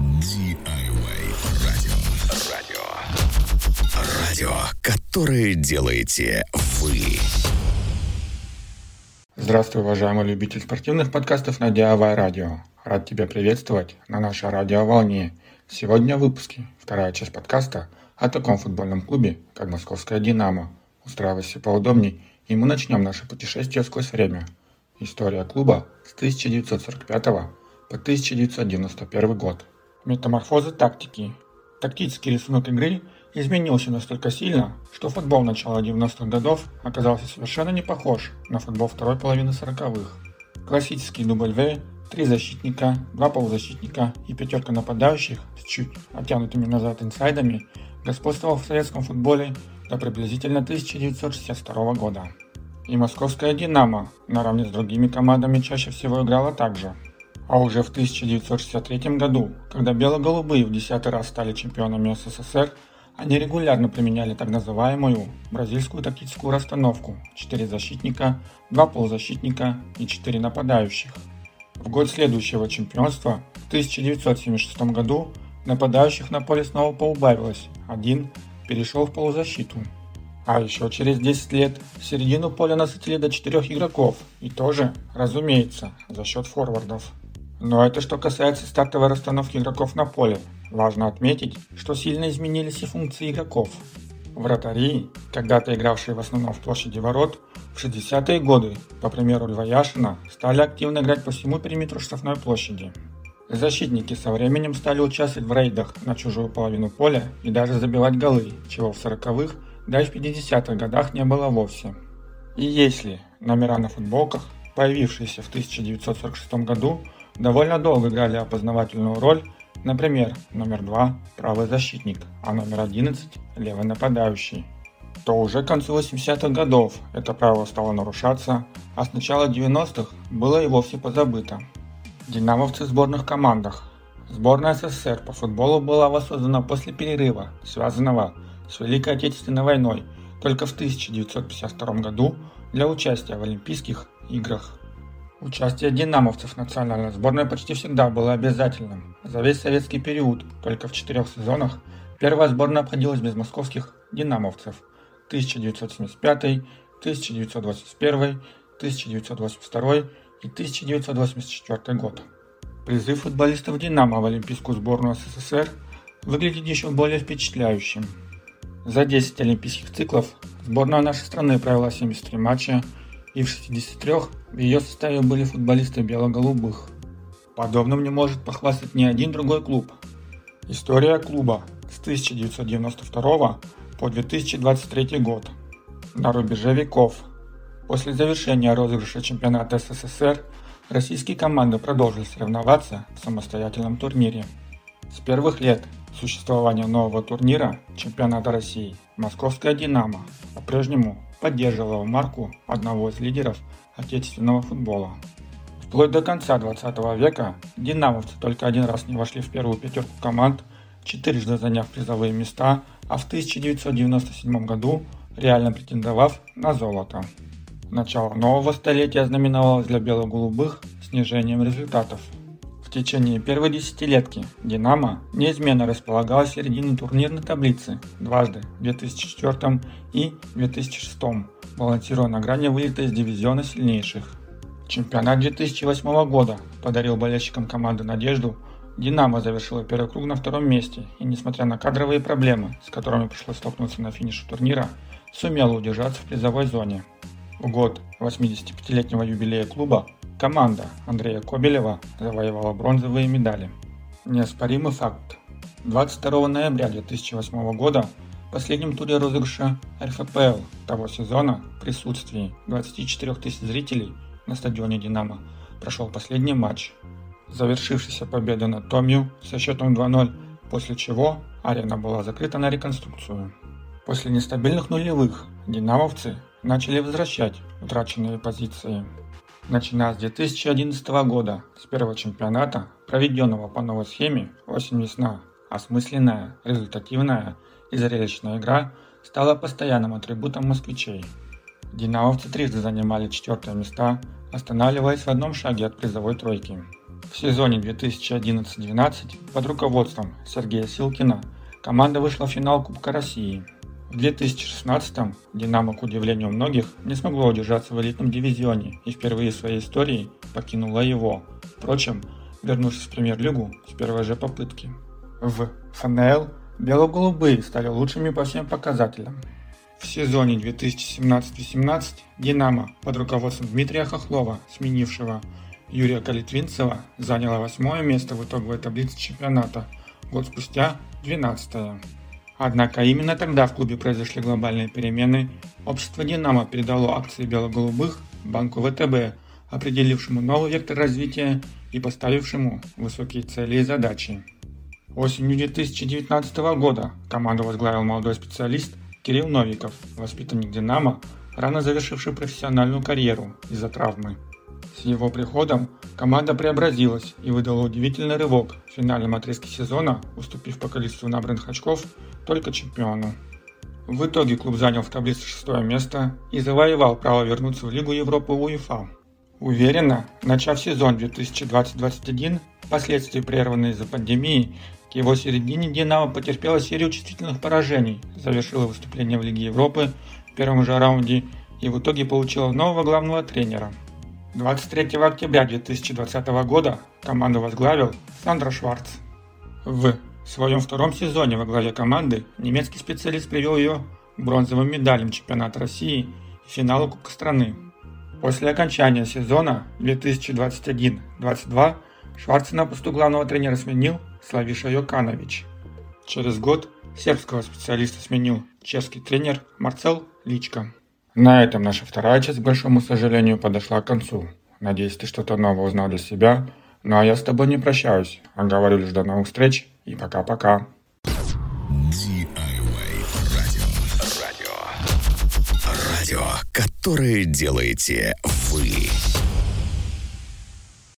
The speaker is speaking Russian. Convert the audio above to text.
DIY радио. Радио. Радио, которое делаете вы. Здравствуй, уважаемый любитель спортивных подкастов на DIY радио. Рад тебя приветствовать на нашей радиоволне. Сегодня в выпуске вторая часть подкаста о таком футбольном клубе, как Московская «Динамо». Устраивайся поудобней, и мы начнем наше путешествие сквозь время. История клуба с 1945 по 1991 год. Метаморфозы тактики. Тактический рисунок игры изменился настолько сильно, что футбол начала 90-х годов оказался совершенно не похож на футбол второй половины 40-х. Классический В, три защитника, два полузащитника и пятерка нападающих с чуть оттянутыми назад инсайдами господствовал в советском футболе до приблизительно 1962 года. И московская «Динамо» наравне с другими командами чаще всего играла так же. А уже в 1963 году, когда бело-голубые в десятый раз стали чемпионами СССР, они регулярно применяли так называемую бразильскую тактическую расстановку 4 защитника, 2 полузащитника и 4 нападающих. В год следующего чемпионства, в 1976 году, нападающих на поле снова поубавилось, один перешел в полузащиту. А еще через 10 лет в середину поля насытили до 4 игроков, и тоже, разумеется, за счет форвардов. Но это что касается стартовой расстановки игроков на поле. Важно отметить, что сильно изменились и функции игроков. Вратари, когда-то игравшие в основном в площади ворот, в 60-е годы, по примеру Льва Яшина, стали активно играть по всему периметру штрафной площади. Защитники со временем стали участвовать в рейдах на чужую половину поля и даже забивать голы, чего в 40-х, да и в 50-х годах не было вовсе. И если номера на футболках, появившиеся в 1946 году, довольно долго играли опознавательную роль, например, номер 2 – правый защитник, а номер 11 – левый нападающий, то уже к концу 80-х годов это правило стало нарушаться, а с начала 90-х было и вовсе позабыто. Динамовцы в сборных командах. Сборная СССР по футболу была воссоздана после перерыва, связанного с Великой Отечественной войной, только в 1952 году для участия в Олимпийских играх. Участие динамовцев в национальной сборной почти всегда было обязательным. За весь советский период, только в четырех сезонах, первая сборная обходилась без московских динамовцев 1975, 1921, 1922 и 1984 год. Призыв футболистов «Динамо» в Олимпийскую сборную СССР выглядит еще более впечатляющим. За 10 олимпийских циклов сборная нашей страны провела 73 матча, и в 63 в ее составе были футболисты бело-голубых. Подобным не может похвастать ни один другой клуб. История клуба с 1992 по 2023 год. На рубеже веков. После завершения розыгрыша чемпионата СССР российские команды продолжили соревноваться в самостоятельном турнире. С первых лет существования нового турнира чемпионата России Московская «Динамо» по-прежнему поддерживала марку одного из лидеров отечественного футбола. Вплоть до конца 20 века динамовцы только один раз не вошли в первую пятерку команд, четырежды заняв призовые места, а в 1997 году реально претендовав на золото. Начало нового столетия знаменовалось для бело-голубых снижением результатов. В течение первой десятилетки «Динамо» неизменно располагала середине турнирной таблицы дважды в 2004 и 2006, балансируя на грани вылета из дивизиона сильнейших. Чемпионат 2008 года подарил болельщикам команды надежду. «Динамо» завершила первый круг на втором месте и, несмотря на кадровые проблемы, с которыми пришлось столкнуться на финише турнира, сумела удержаться в призовой зоне. В год 85-летнего юбилея клуба Команда Андрея Кобелева завоевала бронзовые медали. Неоспоримый факт. 22 ноября 2008 года в последнем туре розыгрыша РФПЛ того сезона в присутствии 24 тысяч зрителей на стадионе «Динамо» прошел последний матч, завершившийся победой над Томью со счетом 2-0, после чего арена была закрыта на реконструкцию. После нестабильных нулевых динамовцы начали возвращать утраченные позиции. Начиная с 2011 года, с первого чемпионата, проведенного по новой схеме осень-весна, осмысленная, результативная и зрелищная игра стала постоянным атрибутом москвичей. Динамовцы трижды занимали четвертое места, останавливаясь в одном шаге от призовой тройки. В сезоне 2011-12 под руководством Сергея Силкина команда вышла в финал Кубка России. В 2016-м «Динамо», к удивлению многих, не смогло удержаться в элитном дивизионе и впервые в своей истории покинуло его. Впрочем, вернувшись в премьер-лигу с первой же попытки. В ФНЛ бело-голубые стали лучшими по всем показателям. В сезоне 2017-18 «Динамо» под руководством Дмитрия Хохлова, сменившего Юрия Калитвинцева, заняла восьмое место в итоговой таблице чемпионата, год спустя – 12 -е. Однако именно тогда в клубе произошли глобальные перемены. Общество «Динамо» передало акции бело-голубых банку ВТБ, определившему новый вектор развития и поставившему высокие цели и задачи. Осенью 2019 года команду возглавил молодой специалист Кирилл Новиков, воспитанник «Динамо», рано завершивший профессиональную карьеру из-за травмы. С его приходом команда преобразилась и выдала удивительный рывок в финальном отрезке сезона, уступив по количеству набранных очков только чемпиону. В итоге клуб занял в таблице шестое место и завоевал право вернуться в Лигу Европы УЕФА. Уверенно, начав сезон 2020-2021, впоследствии прерванный из-за пандемии, к его середине «Динамо» потерпела серию чувствительных поражений, завершила выступление в Лиге Европы в первом же раунде и в итоге получила нового главного тренера – 23 октября 2020 года команду возглавил Сандро Шварц. В своем втором сезоне во главе команды немецкий специалист привел ее бронзовым медалям чемпионата России и финалу Кубка страны. После окончания сезона 2021-22 Шварца на посту главного тренера сменил Славиша Йоканович. Через год сербского специалиста сменил чешский тренер Марцел Личко. На этом наша вторая часть, к большому сожалению, подошла к концу. Надеюсь, ты что-то новое узнал для себя. Ну а я с тобой не прощаюсь, а говорю лишь до новых встреч и пока-пока. Радио. Радио. Радио, которое делаете вы.